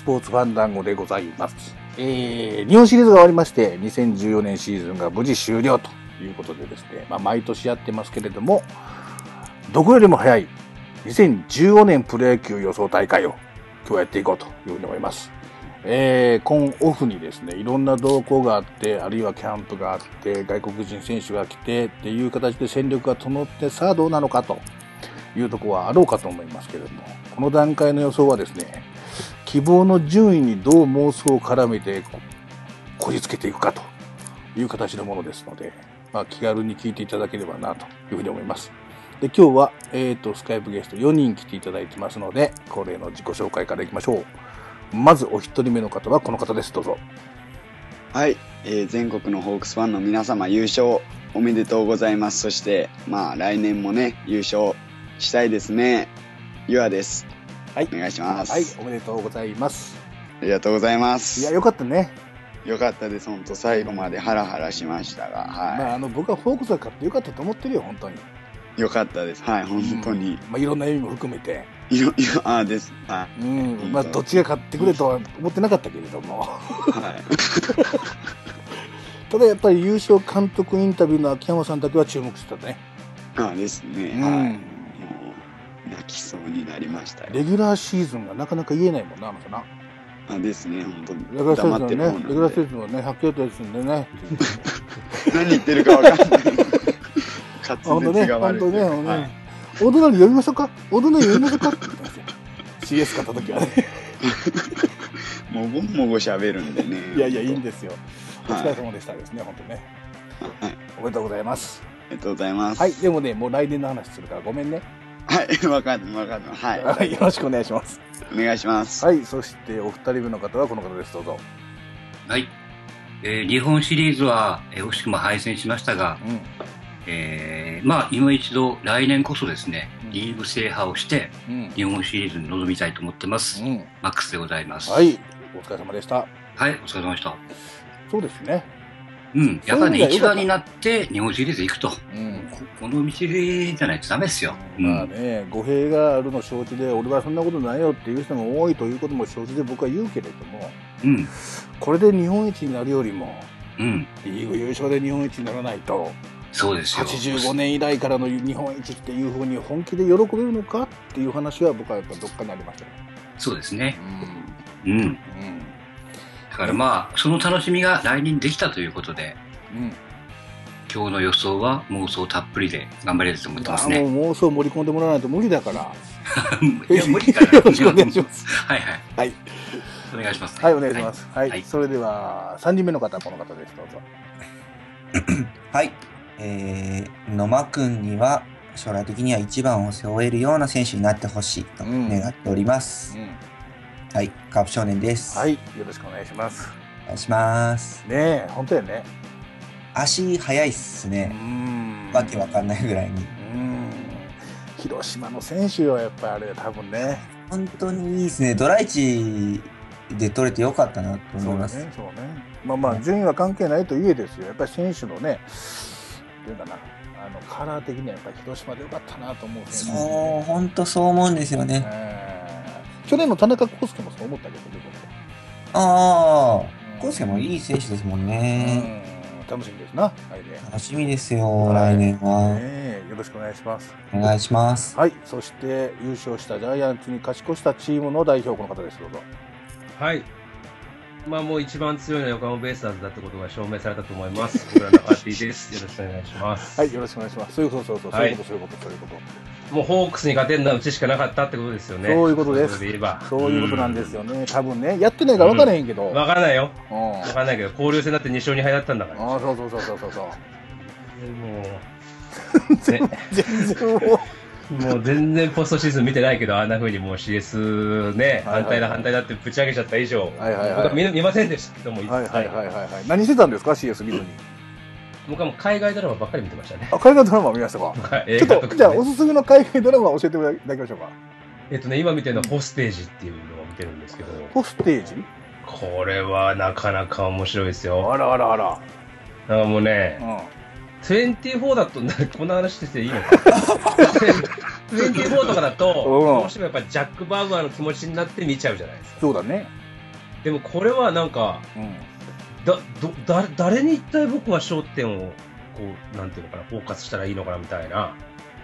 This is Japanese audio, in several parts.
スポーツファンダンゴでございます。えー、日本シリーズが終わりまして、2014年シーズンが無事終了ということでですね、まあ、毎年やってますけれども、どこよりも早い2015年プロ野球予想大会を今日やっていこうというふうに思います。えー、今オフにですね、いろんな動向があって、あるいはキャンプがあって、外国人選手が来てっていう形で戦力が整って、さあどうなのかというところはあろうかと思いますけれども、この段階の予想はですね、希望の順位にどう妄想を絡めてこじつけていくかという形のものですので、まあ、気軽に聞いていただければなというふうに思います。で、今日は、えっ、と、スカイプゲスト4人来ていただいてますので、恒例の自己紹介からいきましょう。まずお一人目の方はこの方です。どうぞ。はい、えー全国のホークスファンの皆様優勝おめでとうございます。そして、まあ来年もね、優勝したいですね。ゆあです。はいお願いします。はい、おめでとうございます。ありがとうございまいや、す。よかったね。よかったです。本当最後までハラハラしましたが、まあ、はあの、僕はフォークスが勝ってよかったと思ってるよ、本当に。い。よかったです。はい、本当に。まあ、いろんな意味も含めて。いろ、いろ、あーです。はうん。まあ、どっちが勝ってくれとは思ってなかったけれども。い。はい。ただやっぱり優勝監督インタビューの秋山さんだけは注目してたね。あーですね。うんはい。泣きそうになりましたよ。レギュラーシーズンがなかなか言えないもんな、あの人な。あですね、本当に。レギュラーシーズンはね、レギュラーシ。ーズンはね、100球ですんでね。何言ってるかわかんない。滑舌が悪い本当ね、はい本当ね。お隣呼びましょうか？お隣呼びましょうか？って言ったんですよ。CS 勝った時はね。もごもご喋るんでね。いやいや、いいんですよ。おはい疲れ様でしたですね、本当ね。はい。おめでとうございます。ありがとうございます。はい、でもね、もう来年の話するからごめんね。はい、わかんない、わかんない。はい。はい、よろしくお願いします。お願いします。はい、そしてお二人目の方はこの方です、どうぞ。はい。えー日本シリーズは、えー惜しくも敗戦しましたが、うん。えーまあ、今一度、来年こそですねうん、リーグ制覇をして、うん。日本シリーズに臨みたいと思ってます。うん。マックスでございます。は。い、お疲れ様でした。はい、お疲れ様でした。そうですね。うん。やっぱりね、一そういう意味では良かった番になって日本シリーズ行くと。うん。ここの道じゃないとダメですよ。うん。まあね、語弊があるの承知で、俺はそんなことないよっていう人も多いということも承知で僕は言うけれども、うん。これで日本一になるよりも、うん。リーグ優勝で日本一にならないと、そうですよ。85年以来からの日本一っていうふうに本気で喜べるのかっていう話は僕はやっぱどっかにありましたね。そうですね。うん。うん。うん。だからまあ、その楽しみが来年できたということで、うん。今日の予想は妄想たっぷりで頑張れると思ってますね。あもう妄想盛り込んでもらわないと無理だから。いや、無理かな。よろしくお願いします。はいはい。はい。お願いします、ね。はい、お願いします。はい。はいそれでは、3人目の方、この方です。どうぞ。はい。えー、野間くんには将来的には一番を背負えるような選手になってほしいとうん願っております。うん。はい。カープ少年です。はい。よろしくお願いします。お願いします。ねえ、本当やね。足速いっすうね。んわけわかんないぐらいに。うん。広島の選手はやっぱりあれ、多分ね。本当にいいですね。ドライチで取れてよかったなと思います。そうね、そうね。まあまあ、順位は関係ないといえですよ。やっぱり選手のね、どういうかな、あの、カラー的にはやっぱり広島でよかったなと思う選手そう、本当そう思うんですよね。えー去年の田中康介もそう思ったけどね、ああ、僕コースケもいい選手ですもんうね。ん楽しみですな。はいね。楽しみですよ、来年は。ねえよろしくお願いします。お願いします。はい。そして、優勝したジャイアンツに勝ち越したチームの代表、この方です。どうぞ。はい。まあもう一番強いのは横浜ベイスターズだってことが証明されたと思います。僕らのパーティーです。よろしくお願いします。はい。よろしくお願いします。そういうこと、そうそう、そういうこと、そういうこと、そういうこと。もうホークスに勝てるのはうちしかなかったってことですよね。そういうことですそういうことなんですよね。多分ね、やってないから分からへんけど。うん。わからないよ。うん。わからないけど、交流戦だって2勝2敗だったんだから。ああ、そうそうそうそうそうそう。もう、ね、全然もう。もう全然ポストシーズン見てないけど、あんな風にもう CS ね、反対だ反対だってぶち上げちゃった以上、はいはいはい僕は見見ませんでしたけども、はいはいはいはいはい。何してたんですか ?CS 見ずに。僕はもう海外ドラマばっかり見てましたね。あ、海外ドラマ見ましたか？はい映ちょっと、じゃあ、おすすめの海外ドラマ教えていただきましょうか。えっとね、今見てるのはホステージっていうのを見てるんですけど、ホステージ？これはなかなか面白いですよ。あらあらあら。なんかもうねう、ん。24だと、なこんな話してていいのか24 とかだと、うんどうしてもやっぱジャック・バウアーの気持ちになって見ちゃうじゃないですか。そうだね。でもこれはなんか、うん。だ、ど、だ、誰に一体僕は焦点を、こう、なんていうのかな、フォーカスしたらいいのかなみたいな、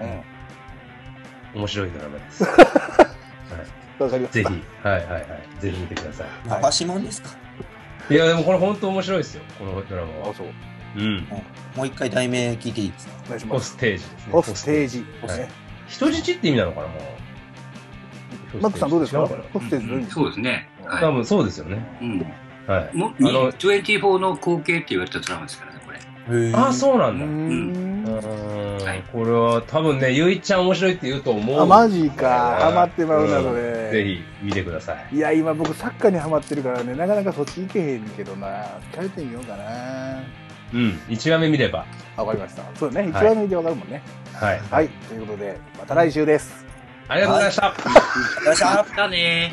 うん。面白いドラマです。はい。わかりました。ぜひ、はいはいはい。ぜひ見てくださはい回しもんですか？い。いや、でもこれ本当面白いですよ、このドラマあ、は。そう。うん。もう一回題名聞いていいですか？お願いします。ホステージですね。ホステージはいね。人質って意味なのかな、もう。マックさんどうですか？違のなホステージどういう意味そうですね。は多分そうですよね。い。うん。はい。もあの24の後継って言われたドラマですからね、これ。あ、そうなんだ。ん。うーんはいこれは多分ね、ゆいちゃん面白いって言うと思う。あ、マジか。ハマってまうな、そうんれ。ぜひ見てください。いや、今僕サッカーにハマってるからね、なかなかそっち行けへんけどな。疲れてみようかな。うん。1話目見れば。わかりました。そうね、一はい話目でわかるもんね。はい。はい。ということで、また来週です。ありがとうございました。よっしゃだね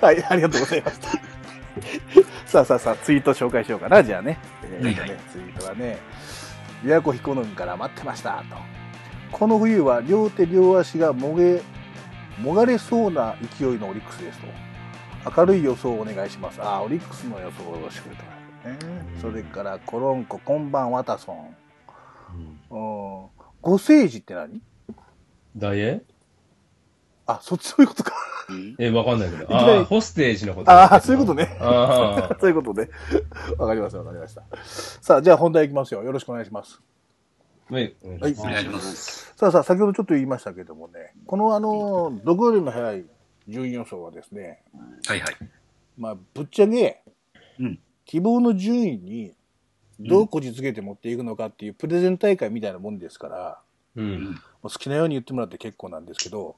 はい、ありがとうございました。さあさあさあ、ツイート紹介しようかな、じゃあね。えーはいはいねツイートはね、琵琶湖彦野から待ってましたと。この冬は両手両足がもげ、もがれそうな勢いのオリックスですと。明るい予想をお願いします。あ、オリックスの予想をしてくれた、ね。それから、コロンコ、こんばんワタソン。うん。ご聖寺って何？ダイエあ、そっち そういうことか。うんえ、わかんないけど。ああ、ホステージのこと。ああ、そういうことね。ああ。そういうことで。わかりました、わかりました。さあ、じゃあ本題いきますよ。よろしくお願いします。はい。はいお願いします。さあさあ、先ほどちょっと言いましたけどもね、このあの、どこよりも早い順位予想はですね、はいはい。まあ、ぶっちゃけ、うん希望の順位にどうこじつけて持っていくのかっていうプレゼン大会みたいなもんですから、うん。好きなように言ってもらって結構なんですけど、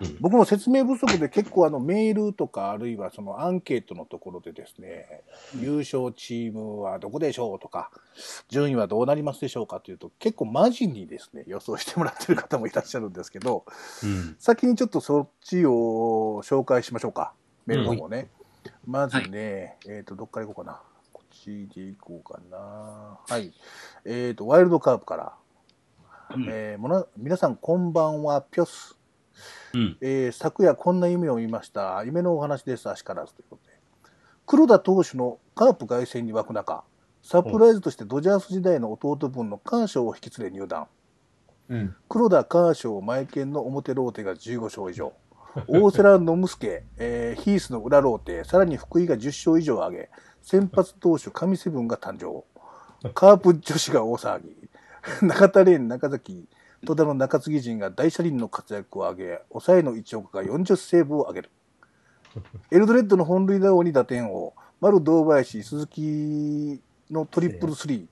うん僕も説明不足で結構あのメールとかあるいはそのアンケートのところでですね、優勝チームはどこでしょうとか、順位はどうなりますでしょうかというと結構マジにですね、予想してもらってる方もいらっしゃるんですけど、うん。先にちょっとそっちを紹介しましょうか。メールの方をね。まずね、えっ、と、どっから行こうかな。こっちで行こうかな。はい。えっ、と、ワイルドカープから。うんえーもな皆さんこんばんは、ぴょす。うん。えー昨夜こんな夢を見ました。夢のお話です、あしからずということで。黒田投手のカープ凱旋に沸く中、サプライズとしてドジャース時代の弟分のカーショーを引き連れ入団。うん。黒田カーショー、マイケンの表ローテが15勝以上。大瀬良ノムスケ、えーヒースの裏ローテ、さらに福井が10勝以上を挙げ、先発投手神セブンが誕生。カープ女子が大騒ぎ。中田蓮、中崎、戸田の中継ぎ陣が大車輪の活躍を挙げ、抑えの一岡が40セーブを挙げる。エルドレッドの本塁打王に打点王、丸堂林、鈴木のトリプルスリ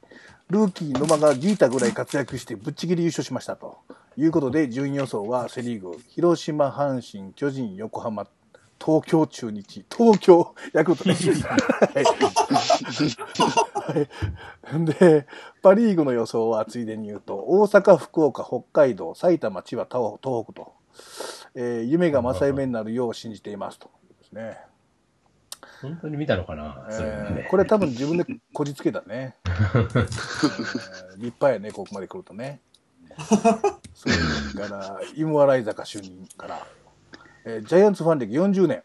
ー、ルーキー野間がギータぐらい活躍してぶっちぎり優勝しましたということで、順位予想はセ・リーグ、広島、阪神、巨人、横浜、東京、中日、東京、ヤクルトです。はいはいで、パ・リーグの予想はついでに言うと、大阪、福岡、北海道、埼玉、千葉、東東北と、えー夢が正夢になるよう信じていますと。ですね。本当に見たのかなえーこれ多分自分でこじつけたね。えー立派やね、ここまで来るとね。それから、芋洗坂主任から、えージャイアンツファン歴40年。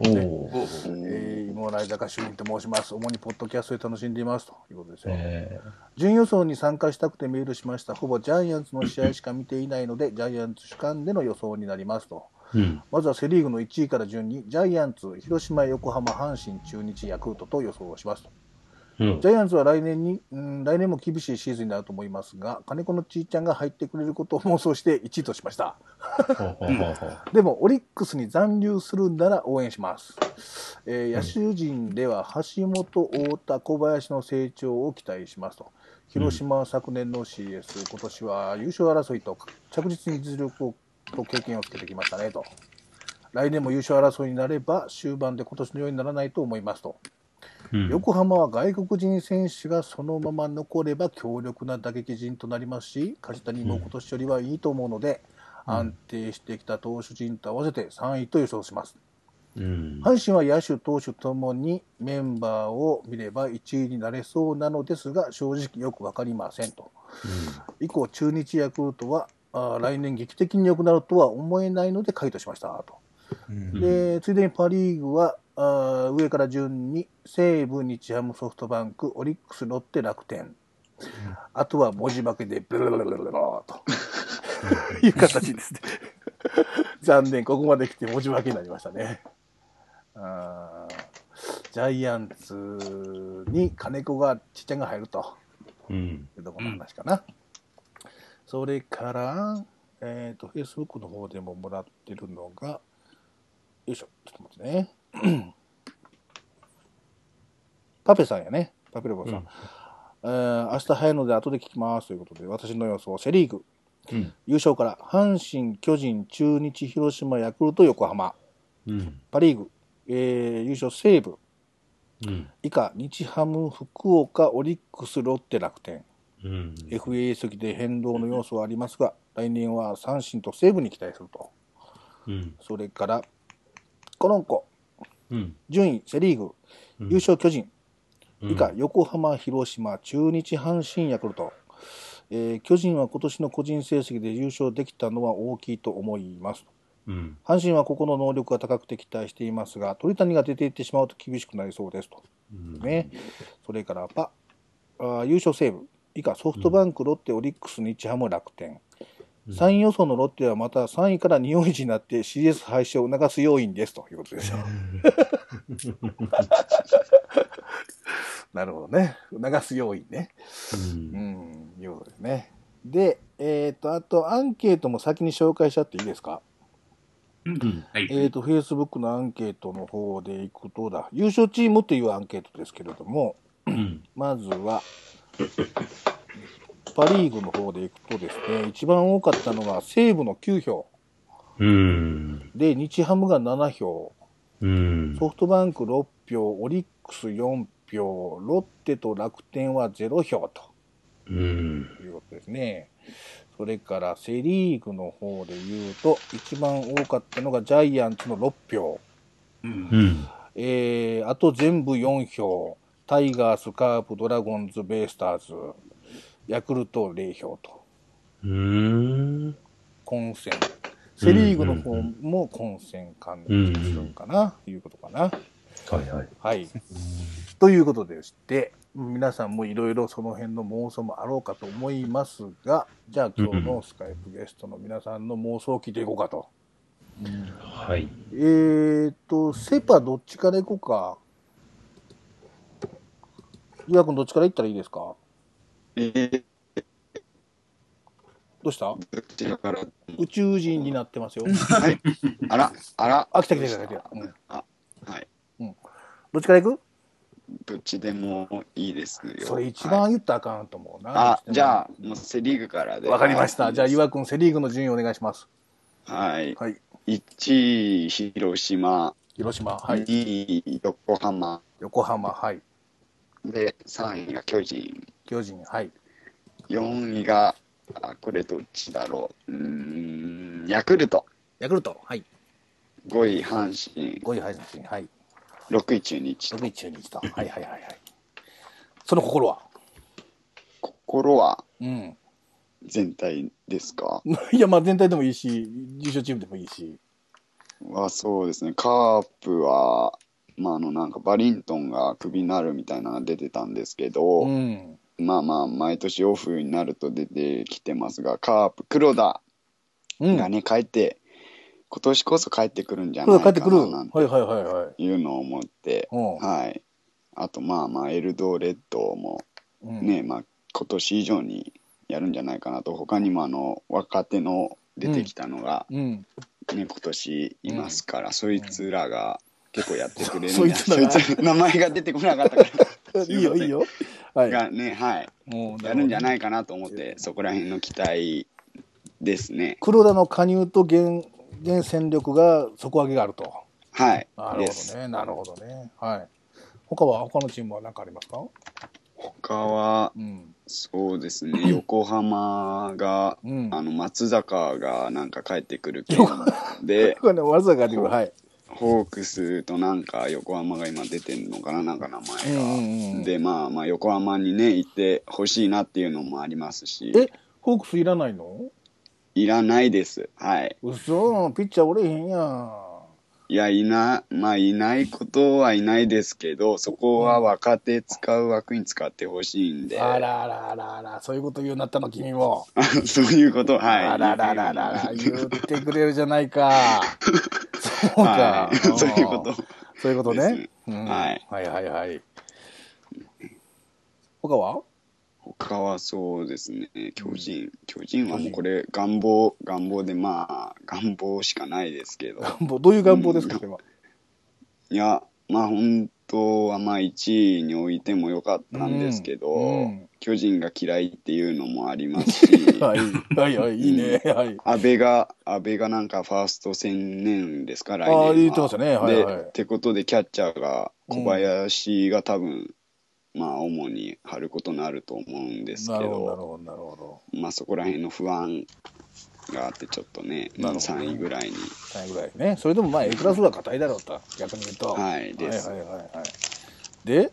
えー、芋洗坂主任と申します。主にポッドキャストで楽しんでいますということですよ。え準予想に参加したくてメールしました。ほぼジャイアンツの試合しか見ていないので、ジャイアンツ主観での予想になりますと。ーうん。まずはセ・リーグの1位から順に、ジャイアンツ、広島、横浜、阪神、中日、ヤクルトと予想をしますと。うんジ。ャイアンツは来年に、うん、来年も厳しいシーズンになると思いますが、金子のちいちゃんが入ってくれることを妄想して1位としました。でも、オリックスに残留するなら応援します。えー野手陣では橋本、太田、小林の成長を期待しますと。広島は昨年の CS、今年は優勝争いと着実に実力をと経験をつけてきましたねと。来年も優勝争いになれば終盤で今年のようにならないと思いますと。うん横浜は外国人選手がそのまま残れば強力な打撃陣となりますし、梶谷も今年よりはいいと思うので、安定してきた投手陣と合わせて3位と予想します。うん。阪神は野手、投手ともにメンバーを見れば1位になれそうなのですが、正直よくわかりませんと。以降、中日ヤクルトはあー来年劇的に良くなるとは思えないので回答しましたと。うんで、ついでにパ・リーグは、あ上から順に西武、日ハム、ソフトバンク、オリックス、ロッテ、楽天。あとは文字化けでブルルルルルルという形ですね。残念、ここまで来て文字化けになりましたね。あジャイアンツに金子がちっちゃんが入るとうん。いうとこの話かな。それから、えっ、と、Facebook の方でももらってるのが、よいしょ、ちょっと待ってね。パペさんやね。パペレボさん。うんえー明日早いので後で聞きますということで、私の予想、セ・リーグ、うん。優勝から阪神、巨人、中日、広島、ヤクルト、横浜、うん。パ・リーグ、えー優勝、西武、うん。以下、日ハム、福岡、オリックス、ロッテ、楽天、うん。FA 席で変動の要素はありますが、来年は阪神と西武に期待すると。うん。それから、コロンコ、うん。順位、セ・リーグ、優勝、巨人、うん以下、横浜、広島、中日、阪神、ヤクルト。えー巨人は今年の個人成績で優勝できたのは大きいと思います。うん。阪神はここの能力が高くて期待していますが、鳥谷が出ていってしまうと厳しくなりそうですと。うん。ね。それからパ、あー優勝セーブ。以下、ソフトバンク、ロッテ、オリックス、日ハム、楽天。3位予想のロッテはまた3位から2位になって CS 廃止を促す要因ですということですよ。なるほどね。促す要因ね。うん、いうことですね。で、えっ、と、あと、アンケートも先に紹介しちゃっていいですか？うん。はい。えっ、と、Facebook のアンケートの方でいくとだ、優勝チームというアンケートですけれども、うん。まずは、パ・リーグの方でいくとですね、一番多かったのが西武の9票。うん。で、日ハムが7票、うん。ソフトバンク6票、オリックス4票、ロッテと楽天は0票とうん。いうことですね。それからセ・リーグの方で言うと、一番多かったのがジャイアンツの6票、うんう。ん。えー、あと全部4票、タイガース、カープ、ドラゴンズ、ベイスターズ、ヤクルト0票と、うん。混戦。セ・リーグの方も混戦関連するんかな、いうことかな。はいはい。はい。ということでして、皆さんもいろいろその辺の妄想もあろうかと思いますが、じゃあ今日のスカイプゲストの皆さんの妄想を聞いていこうかと。はい。えーと、セパどっちから行こうか。岩君どっちから行ったらいいですか？えー、どうした？宇宙人になってますよ。はい。あら、あら。あ、来た来た来た来た。うん、あ、はい。どっちから行く？どっちでもいいですよ。それ一はい番言ったらあかんと思うな。あ、じゃあ、もうセリーグからで。わかりました。じゃあい岩君セリーグの順位お願いします。はい。はい。1位、広島。広島、はい。2位、横浜。横浜、はい。で、3位が巨人。巨人、はい。4位が、あ、これどっちだろう。うーん、ヤクルト。ヤクルト、はい。5位、阪神。5位、阪神、はい。6位、中日。6位、中日と。はいはいはいはい。その心は？心は？うん。全体ですか？いや、まあ全体でもいいし、優勝チームでもいいし。はそうですね。カープは、まあ、あの、なんかバリントンがクビになるみたいなのが出てたんですけど、うん。まあまあ、毎年オフになると出てきてますが、カープ、黒田うん。がね、帰って、今年こそ帰ってくるんじゃこないか。な、なんはいうのを思って、うんはい。あと、まあまあ、エルドレッドもうん、ね、まあ、今年以上にやるんじゃないかなと、他にもあの、若手の出てきたのが、うん。ね、今年いますから、そいつらが結構やってくれるそいつらがそいつ名前が出てこなかったから。いいよいいよ。はい。がね、はい。もうやるんじゃいないかなと思って、そこら辺の期待ですね。黒田の加入と現、現戦力が底上げがあると。はい。なるほ。どね。なるほどね。はい。他は、他のチームは何かありますか？他は、うん。そうですね、横浜が、うん。あの、松坂がなんか帰ってくる件で、これね、わざわざ帰ってくる。はい。ホークスとなんか横浜が今出てんのかな、なんか名うん前が。うんうん。で、まあまあ横浜にね、行ってほしいなっていうのもありますし、え、ホークスいらないの？いらないです。はい。嘘ピッチャーおれへんやん。いや、いな、まあ、いないことはいないですけど、そこは若手使う枠に使ってほしいんで。あらあらあらあら、そういうこと言うなったの、君も。そういうこと、はい。あららららら、言ってくれるじゃないか。そうか。はい。そういうこと。そういうことね。うんはいはいはいはい。他は？他はそうですね、巨人。巨人はもうこれ、願望、願望で、まあ、願望しかないですけど。願望、どういう願望ですか、これは？いや、まあ本当はまあ1位に置いてもよかったんですけど、うんうん巨人が嫌いっていうのもありますし、はい、はい、はい、いいね。はい。安倍が、安倍がなんかファースト専念ですか、来年あは。あ言ってましたねはいはいで、ってことでキャッチャーが小林が多分、まあ主に張ることになると思うんですけど、なるど、ほど、なるほど。まあそこら辺の不安があってちょっとね、なるほど3位ぐらいに。3位ぐらいね。それでもまあ A クラスは硬いだろうと、逆に言うと。はいですはいはいはいはい。で、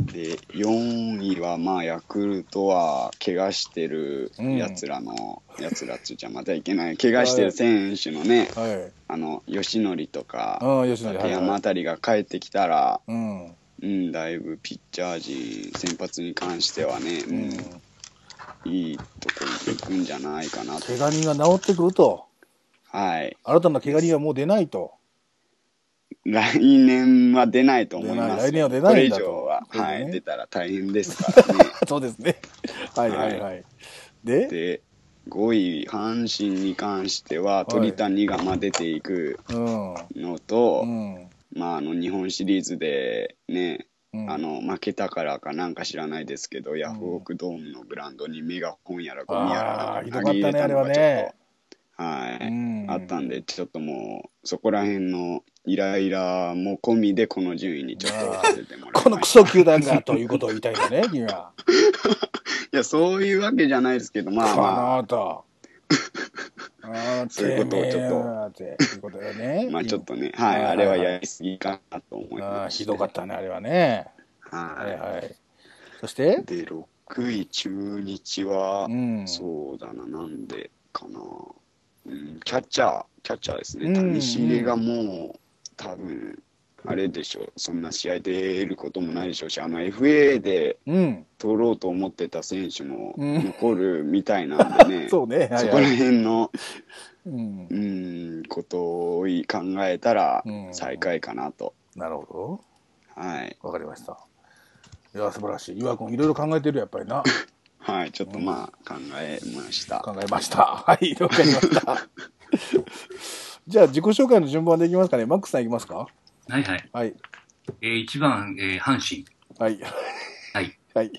で、4位はまあヤクルトは怪我してるやつらの、やつらっつっちゃまたいけない、怪我してる選手のね、はい。あの、吉典とか、ああ、吉野竹山あたりが帰ってきたら、うん。うん、だいぶピッチャー陣、先発に関してはね、ううんん、いいとこに行くんじゃないかなと。怪我人が治ってくると、はい。新たな怪我人はもう出ないと。来年は出ないと思います。来年は出ないんだとこれ以上は、ねはい、出たら大変ですからね。そうですね。はいはいはい。で、で、5位、阪神に関しては、鳥谷がまあ出ていくうん。のと、うん。まあ、あの、日本シリーズでね、うんあの、負けたからかなんか知らないですけど、ヤフオクドームのグラウンドにメガホンやらゴミやら投げ入れたのがちょっねと、。はい、うん。あったんで、ちょっともう、そこら辺のイライラも込みで、この順位にちょっと置かせてもらいま。このクソ球団がということを言いたいよね、君は。いや、そういうわけじゃないですけど、まあこまあ、そういうことをちょっと。まあちょっとね、はい、あれはやりすぎかなと思いあーます。ひどかったね、あれはね。はいははい。そして？い。、で、6位、中日は、うんそうだな、なんでかな。うん、キャッチャー、キャッチャーですね。うん谷繁がもう、多分、あれでしょう、そんな試合出ることもないでしょうし、あの FA でうん。取ろうと思ってた選手もうん残るみたいなんでね、そうね。こらはい。辺の、うんう。ん、ことを考えたらうん、最下位かなと。なるほはい。ど。わかりました。いや、素晴らしい。岩君、いろいろ考えてるやっぱりな。はい、ちょっとまあ、考えました。考えました。はい、わかりました。じゃあ、自己紹介の順番でいきますかね。マックスさんいきますかはいはい。はい。えー、1番、えー、阪神。はい。はい。はい。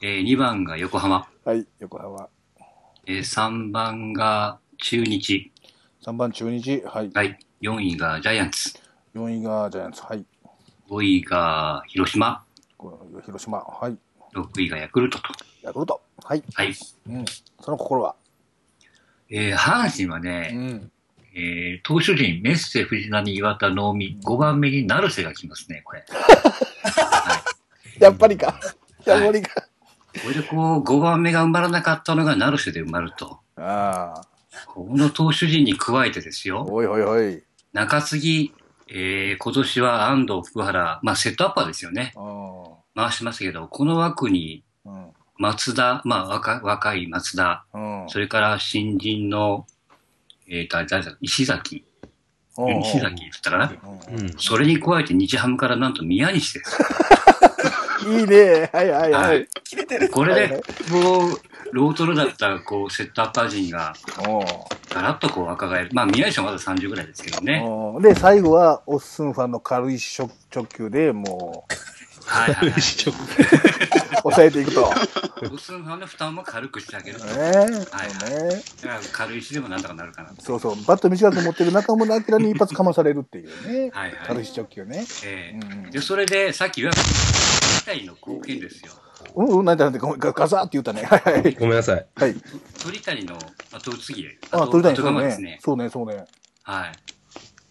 えー、2番が横浜。はい。横浜。えー、3番が中日。3番、中日。はい。はい。4位がジャイアンツ。4位がジャイアンツ。はい。5位が広島。この広島。はい。6位がヤクルトと。ヤクルト。はい。はい。うん。その心は？えー、阪神はうね、ん。えー、投手陣、メッセ、藤浪、岩田、能見、5番目に成瀬が来ますね、これ。やっぱりか。やっぱりか。これでこう、5番目が埋まらなかったのが成瀬で埋まると。ああ。この投手陣に加えてですよ。おいおいおい。中継ぎ、えー、今年は安藤、福原、まあセットアッパーですよね。う回しますけど、この枠に。松田、まあ若若い松田、うん。それから新人の、えーと、誰だ、石崎、うん石崎って言ったかな？うんうん。それに加えて日ハムからなんと宮西です。いいね。はいはいははいい。これはいで、こう、ロートルだった、こう、セットアッパー陣が、おうガラッとこう若返る。まあ、宮西はまだ30ぐらいですけどね。おうで、最後は、オッスンファンの軽い直直球でもはいはい、はい。う、抑えていくと。オスンファンの負担も軽くしてあげると。ねはいそうね。だから軽石でもなんとかなるかなと。そうそう。バット短く持ってる中村明に一発かまされるっていうね。はいはい軽い直球ね。えうんうんえで、それで、さっき言われた、の貢献ですよ。うん、うん、なんてなんて、ごめんガガザーって言ったね。はいはい。ごめんなさい。はい。鳥谷の後継ぎ。あ、後鳥谷後そうね。。そうね、そうね。はい。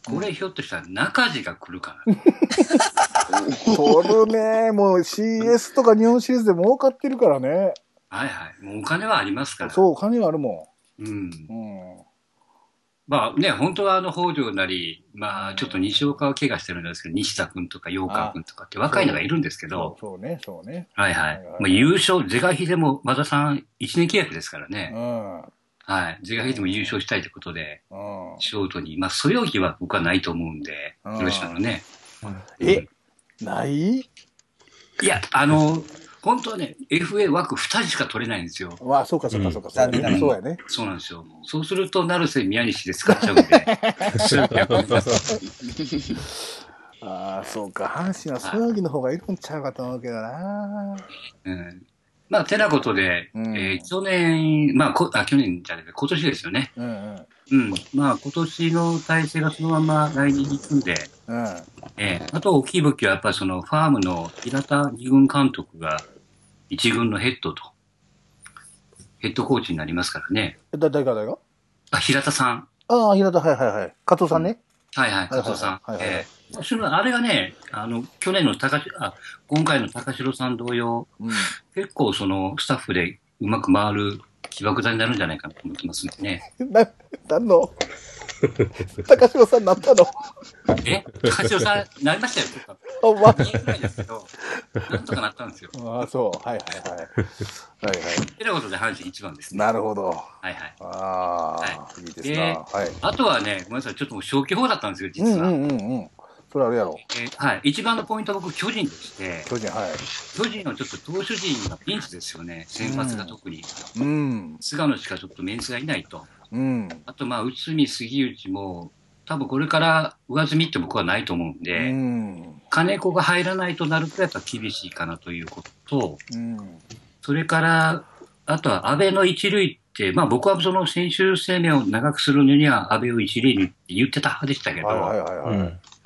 これひょっとしたら中地が来るかな。取るね。もう CS とか日本シリーズでも儲かってるからね。はいはい。もうお金はありますから。そう、金はあるもうん。ん。うん。まあね、本当はあの、北条なり、まあ、ちょっと西岡は怪我してるんですけど、西田君とか陽川君とかって若いのがいるんですけど、そうね、そうね。はいはいはいはい。まあ、優勝、是が非でも、和田さん、1年契約ですからうね。ん。はい。是が非でも優勝したいということで、うん。ショートに、まあ、そよぎは僕はないと思うんでうん、広島のね。え、ない？いや、あの、本当はね、FA 枠2人しか取れないんですよ。まあ、そうか、そうか、そうか、そうやね。残念ながらそうやね。そうなんですよ。そうすると、成瀬宮西で使っちゃうんで、ああ、そうか。阪神はそよぎの方がいるんちゃうかと思うけどな。うんまあ、てなことで、うんえー去年、まあこあ、去年じゃなくて、今年ですよね。うんうん。うん。まあ、今年の体制がそのまま来年に行くんで、うん。えーあと大きい武器はやっぱりそのファームの平田二軍監督が一軍のヘッドと、ヘッドコーチになりますからね。えだ、誰が誰が？あ、平田さん。ああ、平田、はいはいはい。加藤さんね。はいはい、加藤さん。はいはいえーあれがね、あの、去年の高し、あ、今回の高城さん同様、うん。結構そのスタッフでうまく回る起爆剤になるんじゃないかなと思ってますんでね。な、なんの？高城さんなったの？え？高城さん、なりましたよ、ちょっほんま。と。2円ぐらいですけど、なんとかなったんですよ。ああ、そう。はいはいはい。はいはい。てなことで阪神一番ですね。なるほど。はいはい。ああ、、はいいですな。はい。あとはね、ごめんなさい、ちょっともう消去法だったんですよ、う実は。んうんうんうん。それあるやろ。えーはい。一番のポイントは僕、巨人でして、巨人、はい。巨人のちょっと投手陣がピンチですよね。先発が特に。うん。菅野しかちょっとメンツがいないと。うん。あと、まあ、内海、杉内も、多分これから上積みって僕はないと思うんうで、ん。金子が入らないとなるとやっぱ厳しいかなということと、うん。それから、あとは安倍の一塁って、まあ僕はその選手生命を長くするのには安倍を一塁にって言ってた派でしたけど。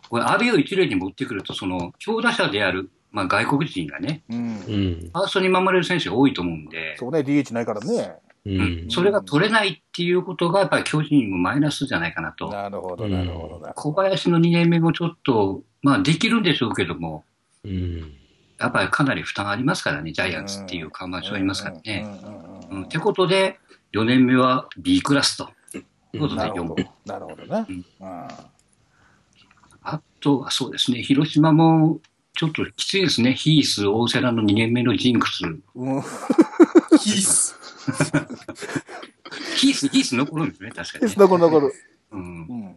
これ安倍を一塁に持ってくると、その強打者である、まあ外国人がね、うんう。ん。ファーストに守れる選手が多いと思うんで、そうね、DH ないからね。ううんん。それが取れないっていうことがやっぱり巨人もマイナスじゃないかなと。なるほど、なるほどな。小林の2年目もちょっと、まあできるんでしょうけども、うん。やっぱりかなり負担ありますからね、ジャイアンツっていう看板書ありますからね。うんってことで、4年目は B クラスと。いうことで4なるほど本。。なるほどね。あとはそうですね、広島もちょっときついですね。ヒース、大瀬良の2年目のジンクス。うん。ヒース。ヒース、ヒース残るんですね、確かに、ね。残る残る。うんうん。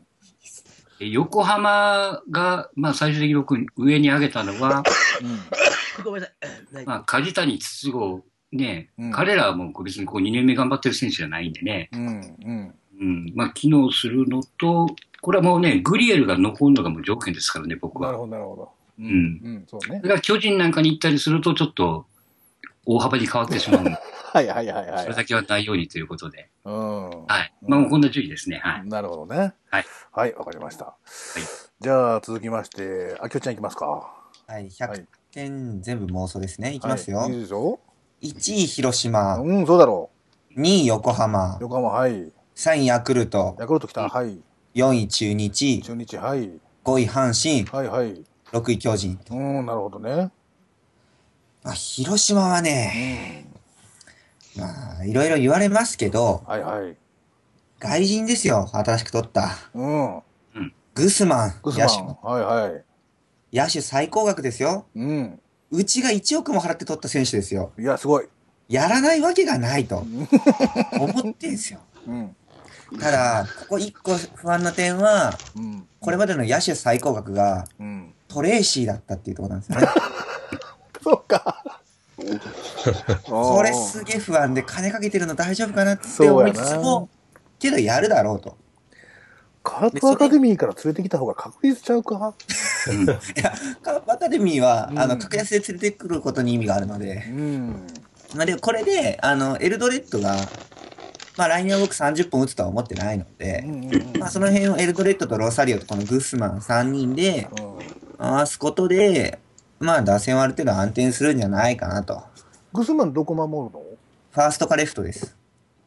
で横浜が、まあ、最終的に僕上に上げたのは、ごめんなさい。まあ、梶谷、筒香、ね、うん彼らはもう別にこう2年目頑張ってる選手じゃないんでね、うん。うん。うん、まあ、機能するのと、これはもうね、グリエルが残るのがもう条件ですからね、僕は。なるほど、なるほど。ううんうん。そうねそ。れが巨人なんかに行ったりすると、ちょっと大幅に変わってしまう はいはいはいはい。それだけはないようにということで、うん。はい。まあ、こんな順位ですね、はい。なるほどね。はい。はい、わかりました。じゃあ、続きまして、あきおちゃんいきますか。はい、はい100点全部妄想ですね。いきますよ。はい、いいですよ。1位広島、うん、そうだろ2位横う。浜、横浜、はい。3位ヤクルト、ヤクルト来た、はい。4位中日、中日、はい。5位阪神、はい、はい。6位巨人。うん、なるほどね。まあ、広島はうね、ん。まあ、いろいろ言われますけど、はい、はい。外人ですよ、新しく取った。うん。グスマン、グスマ野手。ン。はい、はい。野手最高額ですよ。うん。うちが1億も払って取った選手ですよ。いや、すごい。やらないわけがないと 思ってんすよ。うん。ただ、ここ1個不安な点は、うん。これまでの野手最高額がうん。トレーシーだったっていうところなんですよね。そうか。これすげえ不安で金かけてるの大丈夫かなって思いつつな。も、けどやるだろうと。カープアカデミーから連れてきた方が確実ちゃうか？うん。いや、カープアカデミーは、うん。あの、格安で連れてくることに意味があるので、うん。まあで、これで、あの、エルドレッドが、まあ来年は僕30本打つとは思ってないので。まあその辺をエルドレッドとロサリオとこのグスマン3人で回すことで、まあ打線はある程度安定するんじゃないかなと。グスマンどこ守るの？ファーストかレフトです。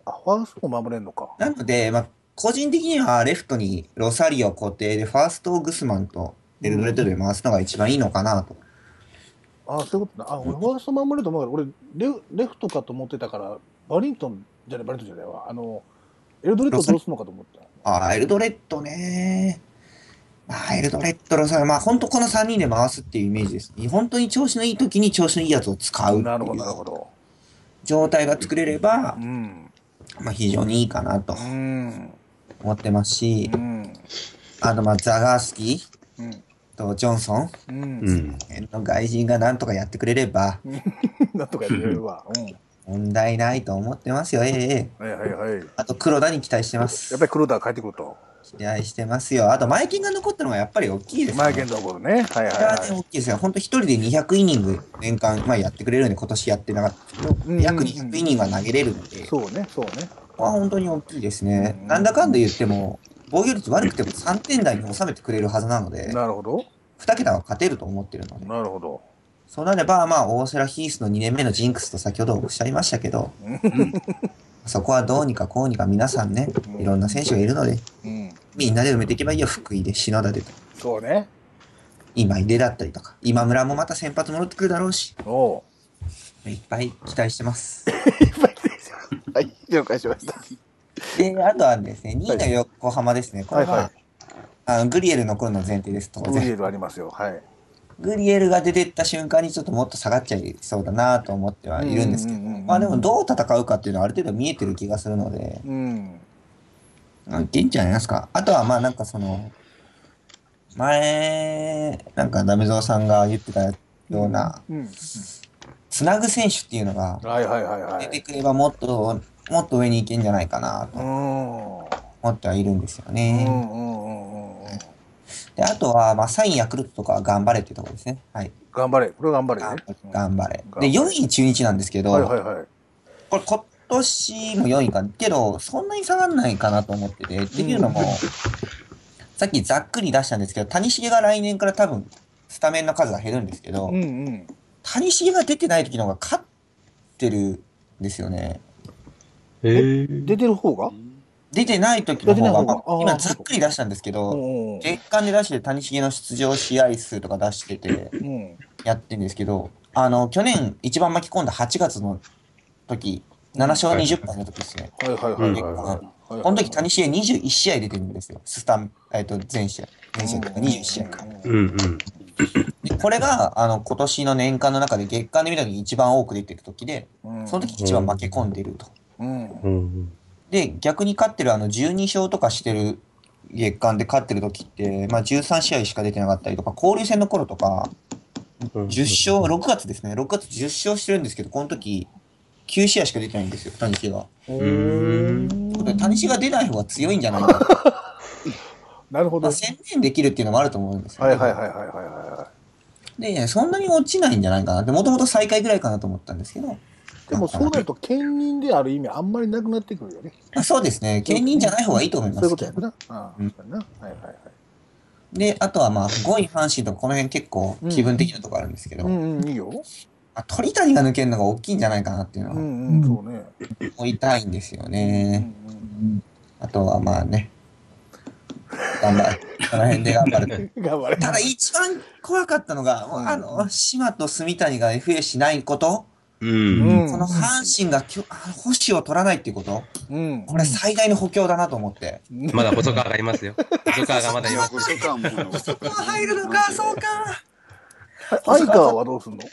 あ、ファーストも守れんのか。なので、まあ、個人的にはレフトにロサリオ固定で、ファーストをグスマンとエルドレッドで回すのが一番いいのかなと。あ、そういうことだ。あ、俺ファースト守れると思うから、俺レフ、レフトかと思ってたから、バリントンじゃない、バリントンじゃないわ。あの、エルドレッドどうするのかと思った。ああ、エルドレッドね。まあ、エルドレッドのさ、まあ、本当この3人で回すっていうイメージです。本当に調子のいい時に調子のいいやつを使うってなるほど、なるほど。状態が作れればう、ん。まあ、非常にいいかなとうん。思ってますしう、ん。あと、まあ、ザガースキーうん。とジョンソンうん。うん。の外人がなんとかやってくれれば、なんとか言えるわ。うん。問題ないと思ってますよ。ええええ。はいはいはい。あと、黒田に期待してますやっ。ぱり黒田が帰ってくると。期待してますよ。あと、マイケンが残ったのがやっぱり大きいですね。マイケンのところね。はいはいはね、は大きいですよ。本当一人で200イニング年間、まあ、やってくれるんで、今年やってなかったけど、うんうんうん約200イニングは投げれるので、そうね、そうね。こは本当に大きいですねうん。なんだかんだ言っても、防御率悪くても3点台に収めてくれるはずなので、なるほど。2桁は勝てると思ってるので、なるほど。そうなれば、まあ、大瀬良ヒースの2年目のジンクスと先ほどおっしゃいましたけど、そこはどうにかこうにか皆さんね、いろんな選手がいるので、うん。みんなで埋めていけばいいよ、福井で、篠田でと。そうね。今井出だったりとか、今村もまた先発戻ってくるだろうし、おう。いっぱい期待してます。はい、了解しました。で、あとはですね、2位の横浜ですね。これは、はいはいあのグリエルの頃の前提です、当然。グリエルありますよ。はい。グリエルが出てった瞬間にちょっともっと下がっちゃいそうだなと思ってはいるんですけど、うんうんうんうんまあでもどう戦うかっていうのはある程度見えてる気がするので、うん。うんいけんじゃないですか。あとはまあなんかその、前、なんかダメゾウさんが言ってたような、うん。つなぐ選手っていうのがはいはいはいはい。出てくればもっと、もっと上に行けんじゃないかなとうん。思ってはいるんですようね。んうんうんうん。で、あとは、まあ、3位ヤクルトとかは頑張れっていうところですね。はい。頑張れ。これ頑張れね。頑張れ。で、4位中日なんですけど、はいはいはい。これ今年も4位か。けど、そんなに下がんないかなと思ってて。っていうのも、さっきざっくり出したんですけど、谷繁が来年から多分、スタメンの数が減るんですけど、うんうん。谷繁が出てない時の方が勝ってるんですよね。えー、出てる方が？出てない時の方が、方今ざっくり出したんですけうど。月間で出して谷繁の出場試合数とか出してて、うん。やってるんですけど、あの、去年一番巻き込んだ8月の時、7勝20敗の時ですね。はいはいはいはいはい。この時、谷繁21試合出てるんですよ。スタン、えっ、と、全試合。全試合とか21試合か。うんうん。でこれが、あの、今年の年間の中で月間で見た時に一番多く出てる時で、うんその時一番負け込んでると。うん。うんで、逆に勝ってるあの、12勝とかしてる月間で勝ってる時って、まあ13試合しか出てなかったりとか、交流戦の頃とか、うん。10勝、6月ですね。6月10勝してるんですけど、この時、9試合しか出てないんですよ、谷繁が。谷繁が出ない方が強いんじゃないかな。なるほど。まあ、はい専念できるっていうのもあると思うんですよ、はいはいはいはいはで、そんなに落ちないんじゃないかなって、もともと最下位ぐらいかなと思ったんですけど。い。でもそうなると、兼任である意味あんまりなくなってくるよね。まあ、そうですね。兼任じゃない方がいいと思いますそういうこと。やな。ああ、うんそうやな。はいはいはい。で、あとはまあ、5位阪神とかこの辺結構気分的なとこあるんですけど、うんうん、いいよ。あ鳥谷が抜けるのが大きいんじゃないかなっていうのはそうね。思いたいんですようんね。うんあとはまあね、頑張る。この辺で頑張る。頑張れ。ただ一番怖かったのが、あの、島と住谷が FA しないこと。この阪神がきょ星を取らないっていうこと、うん。これ最大の補強だなと思って。まだ細川がいますよ。細川がまだいます。細川もそこは入るのか、そうか。相川はどうすんの？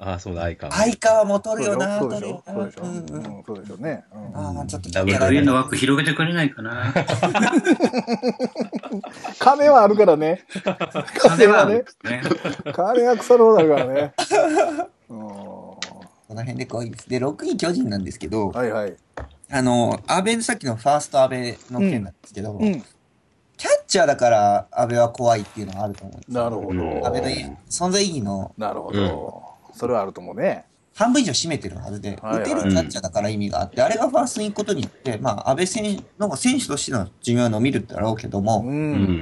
ああ、そうだ、相川。相川も取るよな、取るよそうでしょ？うんうんうんそうでしょうね。うんああ、ちょっとダブル上の枠広げてくれないかな。金はあるからね。金はね。金は腐るほどあるからね。うんこの辺で5位です。で、6位巨人なんですけど、はいはい。あの、安倍、さっきのファースト安倍の件なんですけど、うん。キャッチャーだから安倍は怖いっていうのがあると思うんですよなるほうんど。安倍の存在意義のなるほど。それはあると思うね。半分以上占めてるはずで、打てるキャッチャーだから意味があって、あれがファーストに行くことによって、まあ、安倍選手、なんか選手としての寿命は伸びるだろうけども。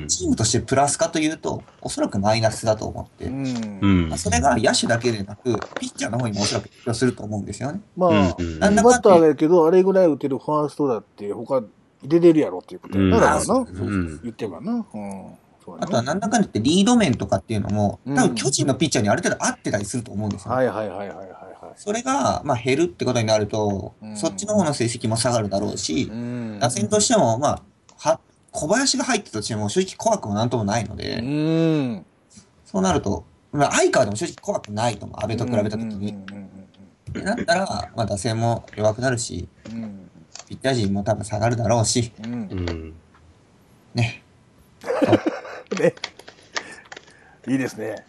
チームとしてプラスかというと、おそらくマイナスだと思って、うんう。んまあ、それが野手だけでなく、ピッチャーの方にもおそらく影響すると思うんですよね。まあ、うんいいバッターだけど、あれぐらい打てるファーストだって、他出てるやろっていうことだからな。うん。言ってばな。うん。そうやあとはなんだかんだ言ってリード面とかっていうのも、うん多分巨人のピッチャーにある程度合ってたりすると思うんですよ。はいはいはいはいはいはい。それが、まあ減るってことになると、うんそっちの方の成績も下がるだろうしう、ん。打線としても、まあ、は、小林が入ってたとしても正直怖くもなんともないのうで、ん。そうなると、まあ、相川でも正直怖くないと思う。安倍と比べたときに。ってなったら、まあ、打線も弱くなるし、うんうんピッチャー陣も多分下がるだろうし、うん。ね、ね。いいですね。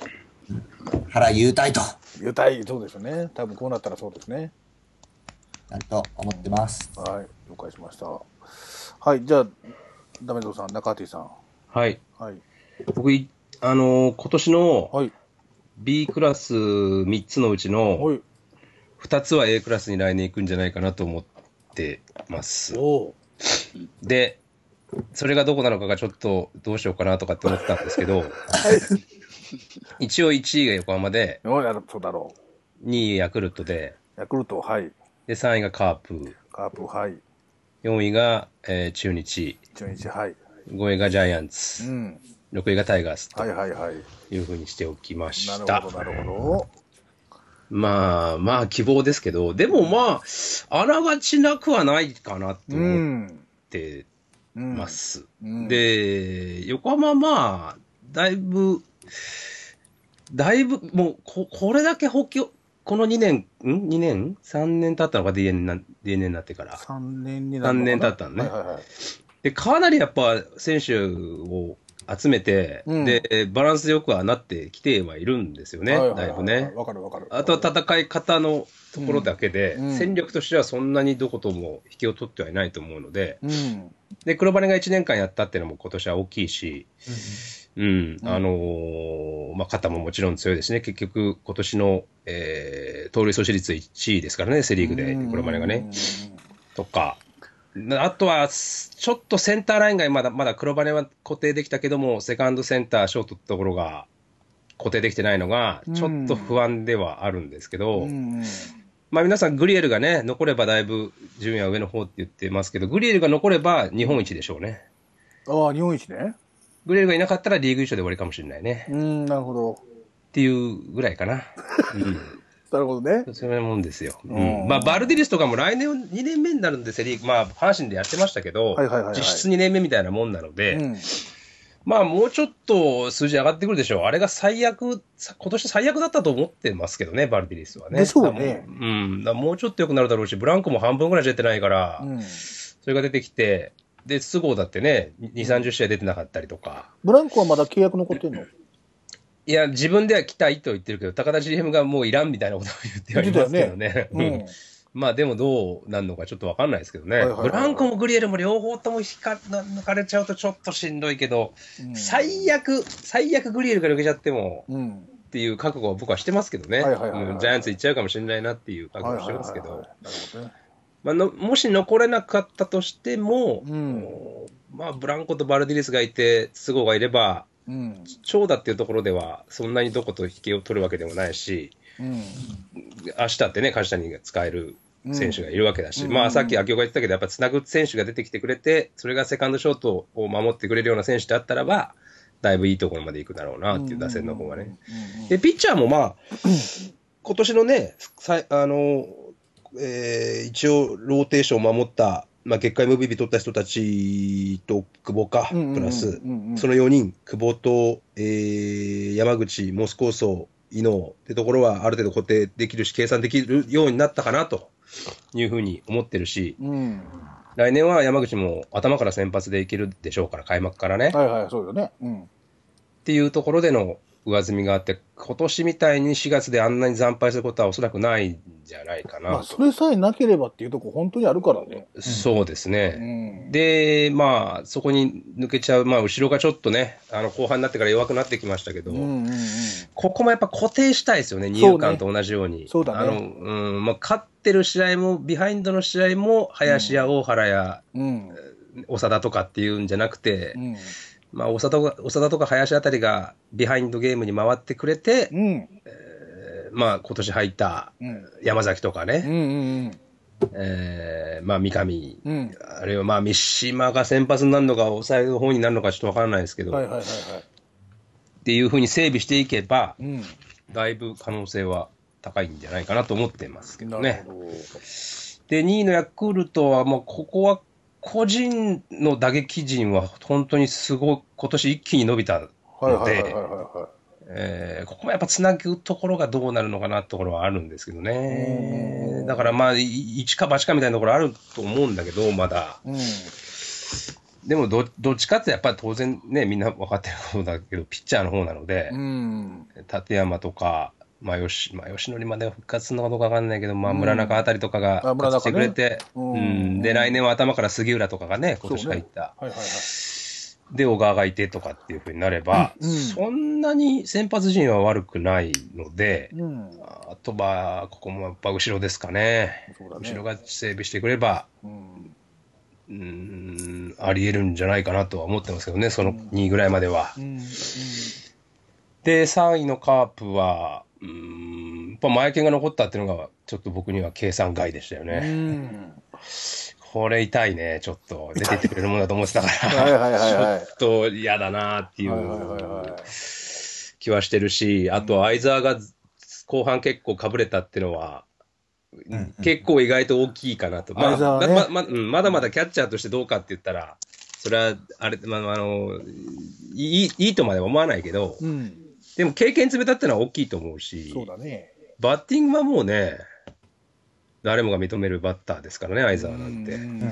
腹優待と、優待、そうですよね。多分こうなったらそうですね。なると思ってます。はい、了解しました。はい、じゃあ、ダメゾウさん、中畑さん。はい。はい。僕い、あのー今年のはい。B クラス3つのうちのはい。2つは A クラスに来年行くんじゃないかなと思ってます。おで、それがどこなのかがちょっとどうしようかなとかって思ってたんですけど、一応1位が横浜で、お。やるそうだろ2位ヤクルトで、う。ヤクルト、はい。で、3位がカープ、カープ、はい。4位が、えー中日、中日、はい。5位がジャイアンうツ、ん。6位がタイガースとはいはいはい。いうふうにしておきました。なるほど、なるほまあ、まあ希望ですけど、でもまあ、あらがちなくはないかなとど。う思っん。てうんます。うん、で、横浜はまあ、だいぶ、だいぶ、もうこ、これだけ補強、この2年、ん ?2 年 ?3 年経ったのか？DNA な DNA になってから。3年になるのかな？三年経ったのねはいはいはい。で、かなりやっぱ選手を集めて、うんで、バランスよくはなってきてはいるんですよね、はいはいはいだいぶね。わかるわかる。あとは戦い方のところだけで、うんうん戦力としてはそんなにどことも引きを取ってはいないと思うので、うん。で、黒羽が1年間やったっていうのも今年は大きいし、うん、あのーまあ、肩ももちろん強いですね。結局、今年の、えー、盗塁阻止率1位ですからね、セリーグで、黒羽がね。とか、なあとは、すちょっとセンターラインがまだ、まだ黒羽は固定できたけども、セカンドセンター、ショートってところが固定できてないのが、ちょっと不安ではあるんですけど、うん。うん。まあ皆さんグリエルがね、残ればだいぶ順位は上の方って言ってますけど、グリエルが残れば日本一でしょうね。ああ、日本一ね。グリエルがいなかったらリーグ優勝で終わりかもしれないね。うん、なるほど。っていうぐらいかな。なるほどねうん。。そういうもんですよ。ううんん。まあ、バルディリスとかも来年2年目になるんで、セリーグ、まあ、阪神でやってましたけど、はいはいはいはい実質2年目みたいなもんなので、うん。まあ、もうちょっと数字上がってくるでしょう。あれが最悪、さ今年最悪だったと思ってますけどね、バルディリスはね。でしょうねうん。もうちょっと良くなるだろうし、ブランコも半分ぐらい出てないから、うん。それが出てきて、で、都合だってね、2、30試合出てなかったりとか。ブランコはまだ契約残ってんの？いや、自分では来たいと言ってるけど、高田 GM がもういらんみたいなことを言ってはいますけどね。ううんん。まあでもどうなんのかちょっとわかんないですけどね。はいはいはいブランコもグリエルも両方とも引か抜かれちゃうとちょっとしんどいけど、最悪、最悪グリエルが抜けちゃってもうん。っていう覚悟は僕はしてますけどね。はいはいはいはいうんジャイアンツ行っちゃうかもしれないなっていう覚悟をしてますけどもし残れなかったとしても、うんまあブランコとバルディリスがいて、都合がいれば、うん。長打っていうところではそんなにどこと引けを取るわけでもないし、うん。明日ってね、梶谷が使える選手がいるわけだし、うん。まあさっき秋岡が言ったけど、やっぱつなぐ選手が出てきてくれて、それがセカンドショートを守ってくれるような選手であったらば、だいぶいいところまで行くだろうなっていう打線の方がね。で、ピッチャーもまあ、今年のね、さいあの、えー一応ローテーションを守った、まあ、月間 MVP 取った人たちと久保か、プラス、その4人、久保と、えー山口、モスコーソー、伊能ってところはある程度固定できるし、計算できるようになったかなというふうに思ってるし、うん。来年は山口も頭から先発でいけるでしょうから、開幕からね。はいはい、そうよね。うん。っていうところでの上積みがあって、今年みたいに4月であんなに惨敗することはおそらくないんじゃないかなまあ、それさえなければっていうとこ本当にあるからね。そうですうね。ん。で、まあ、そこに抜けちゃう、まあ、後ろがちょっとね、あの後半になってから弱くなってきましたけど、うんうんうん。ここもやっぱ固定したいですよね、二遊間と同じように。そうだねあの、うん、まあ、勝ってる試合も、ビハインドの試合も、林や大原やうん。長田とかっていうんじゃなくて、うん。まあ、長田とか長田とか林あたりがビハインドゲームに回ってくれて、うん。えーまあ、今年入ったうん。山崎とかね、うんうんえーまあ、三上、うん。うん。あるいはまあ、三島が先発になるのか、抑えの方になるのかちょっとわからないですけど、はいはいはいはい。っていうふうに整備していけば、うん。だいぶ可能性は高いんじゃないかなと思ってますけどね。ど。で、2位のヤクルトは、もうここは個人の打撃陣は本当にすごい、今年一気に伸びたはいはいはいはいはえーここもやっぱつなぐところがどうなるのかなってところはあるんですけどね。だからまあ、い一か八かみたいなところあると思うんだけど、まだ。い。うん。でもど、どっちかってやっぱり当然ね、みんな分かってる方だけど、ピッチャーの方なので、うん。立山とか、まあ、よし、まあ、吉典まで復活するのかどうかわかんないけど、まあ、村中あたりとかがしてくれて、うんうんで、来年は頭から杉浦とかがね、今年入った。はいはいはい。で、小川がいてとかっていうふうになれば、うんうんそんなに先発陣は悪くないので、うん。あとは、ここもやっぱ後ろですかね。ね後ろが整備してくれば、うん。うーん、あり得るんじゃないかなとは思ってますけどね、その2位ぐらいまでは。うん。で、3位のカープは、うーん、やっぱ前剣が残ったっていうのが、ちょっと僕には計算外でしたようね。ん。これ痛いね、ちょっと。出てってくれるものだと思ってたから。ちょっと嫌だなっていう気はしてるし、あと相沢が後半結構かぶれたっていうのは、うん結構意外と大きいかなと。まだまだキャッチャーとしてどうかって言ったら、それは、あれ、まあ、あの、いい、いいとまでは思わないけど、うん。でも経験積めたってのは大きいと思うし、そうだね。バッティングはもうね、誰もが認めるバッターですからね、相沢なんて。うん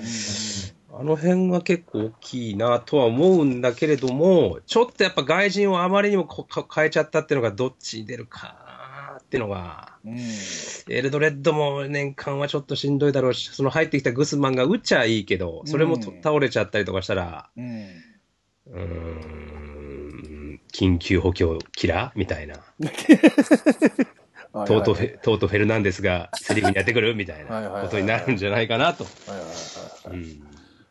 あの辺が結構大きいなとは思うんだけれども、ちょっとやっぱ外人をあまりにも変えちゃったっていうのがどっちに出るかなっていうのが、うん。エルドレッドも年間はちょっとしんどいだろうし、その入ってきたグスマンが打っちゃいいけど、それもとうん倒れちゃったりとかしたら、うん。うーん、緊急補強キラーみたいな。トートフェ、トートフェルナンデスがセリフにやってくるみたいなことになるんじゃないかなと。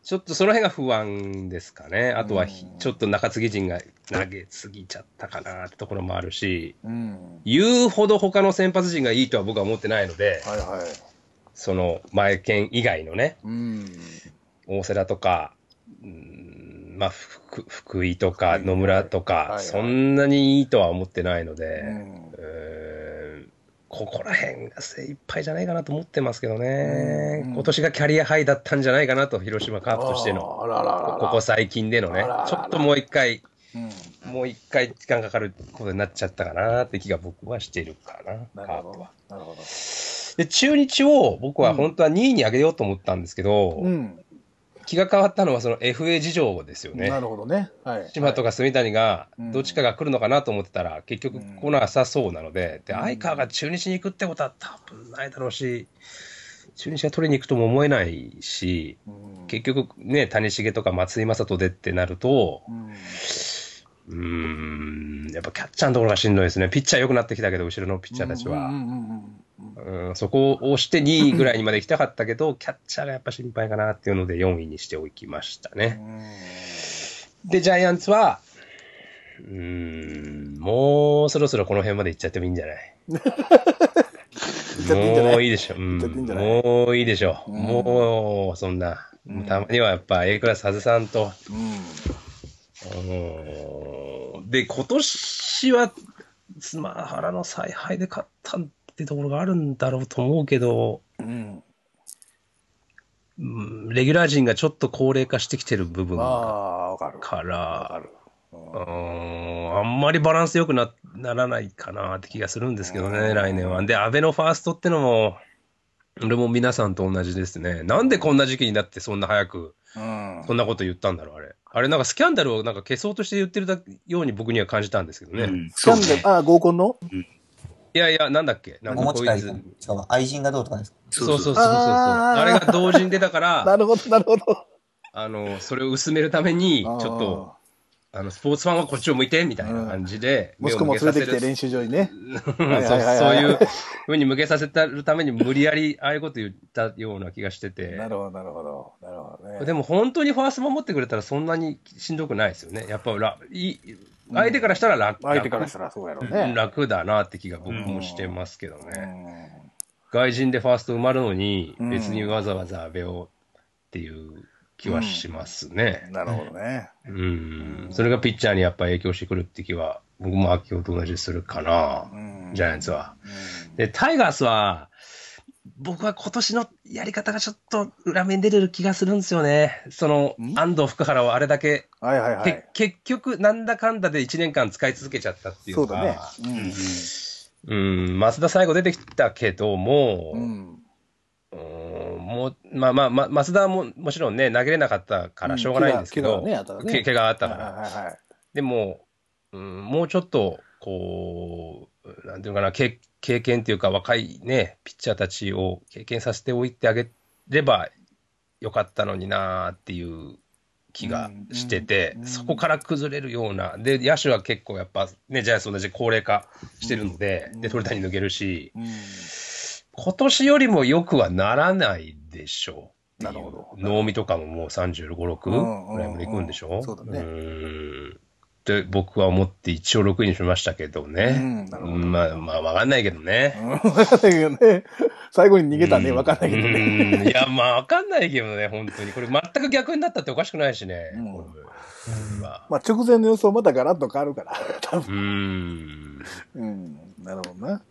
ちょっとその辺が不安ですかね。あとはひうんちょっと中継ぎ陣が投げすぎちゃったかなってところもあるし、うん。言うほど他の先発陣がいいとは僕は思ってないので、はいはい。その前剣以外のね、うん。大瀬良とか、うんまあ、福福井とかはい野村とか、そんなにいいとは思ってないので、ここら辺が精一杯じゃないかなと思ってますけどね、うん今年がキャリアハイだったんじゃないかなと、広島カープとしての、ここ最近でのねちょっともう一回、うん。もう一回時間かかることになっちゃったかなって気が僕はしてるかな、カープは。。で、中日を僕は本当は2位に上げようと思ったんですけど、うん。気が変わったのはその FA 事情ですよね。なるほどね。はい。島とか住谷がうんどっちかが来るのかなと思ってたら、結局来なさそうなので、で、うん相川が中日に行くってことは多分ないだろうし、中日が取りに行くとも思えないし、うん結局ね、谷繁とか松井正人でってなると、うん、やっぱキャッチャーのところがしんどいですね。ピッチャー良くなってきたけど、後ろのピッチャーたちは。うんうんうんうんうんそこを押して2位ぐらいにまで行きたかったけど、キャッチャーがやっぱ心配かなっていうので4位にしておきましたね。で、ジャイアンツは、うーん、もうそろそろこの辺まで行っちゃってもいいんじゃない？もういいでしょ。うんもういいでしょ。うんもう、そんな。うんたまにはやっぱ A クラス外さんと。うんうんで、今年は、スマハラの采配で勝ったってところがあるんだろうと思うけど、うん。うんレギュラー陣がちょっと高齢化してきてる部分あがあ、わからる。うんあんまりバランス良くなならないかなって気がするんですけどね、うん来年は。で、安倍のファーストってのも、俺も皆さんと同じですね。なんでこんな時期になってそんな早く、うん。そんなこと言ったんだろう、あれ。あれ、なんかスキャンダルをなんか消そうとして言ってるだように僕には感じたんですけどね。うんスキャンダル、ああ、合コンの？いやいや、なんだっけ？なんお持ち帰りかこいつ。しかも愛人がどうとかですか？そうそうそうそうそう。あーあれが同時に出たから、なるほど、なるほど。あの、それを薄めるために、ちょっと、あの、スポーツファンはこっちを向いて、みたいな感じで、息子も連れてきて練習場にね。そうはいはいはいはいそういうふうに向けさせるために無理やりああいうこと言ったような気がしててな。るほど、なるほど。なるほどね。でも本当にファースト守ってくれたらそんなにしんどくないですよね。やっぱらいい相手からしたら楽,、相手からしたらそうやろう楽ね。楽だなって気が僕もしてますけどうね。ん外人でファースト埋まるのにうん別にわざわざ阿部をっていう気はしますね。なるほどね。うん。それがピッチャーにやっぱ影響してくるって気は僕も秋夫と同じするかな。うんジャイアンツは。で、タイガースは、僕は今年のやり方がちょっと裏面に出てる気がするんですよね。そのん、安藤福原をあれだけ、はいはいはけい。結局、なんだかんだで1年間使い続けちゃったっていうのが、そうだね。うん、増田最後出てきたけども、うん。うん。うんもう、まあまあ、まあ、増田ももちろんね、投げれなかったからしょうがないんですけど、怪我怪我がねあったからねけ怪我があったかはいら。はいはい。でも、うん、もうちょっと、こう、なんていうのかな、経経験っていうか、若いね、ピッチャーたちを経験させておいてあげればよかったのになーっていう気がしてて、うんうんそこから崩れるような、で、野手は結構やっぱ、ね、ジャイアンツと同じ高齢化してるので、うんで、鳥谷抜けるし、うん。今年よりも良くはならないでしょう。なるほど。能見とかももう35、6うんうんぐらいまで行くんでしょ？そうだね。んって僕は思って一応6位にしましたけどうね。んなるほどまあ、まあ、わかんないけどね。うんわかんないけどね。最後に逃げたね。わかんないけどね。うんいや、まあ、わかんないけどね、本当に。これ全く逆になったっておかしくないしね。まあまあ直前の予想またガラッと変わるから。多分。うーん。うん。なるほどな。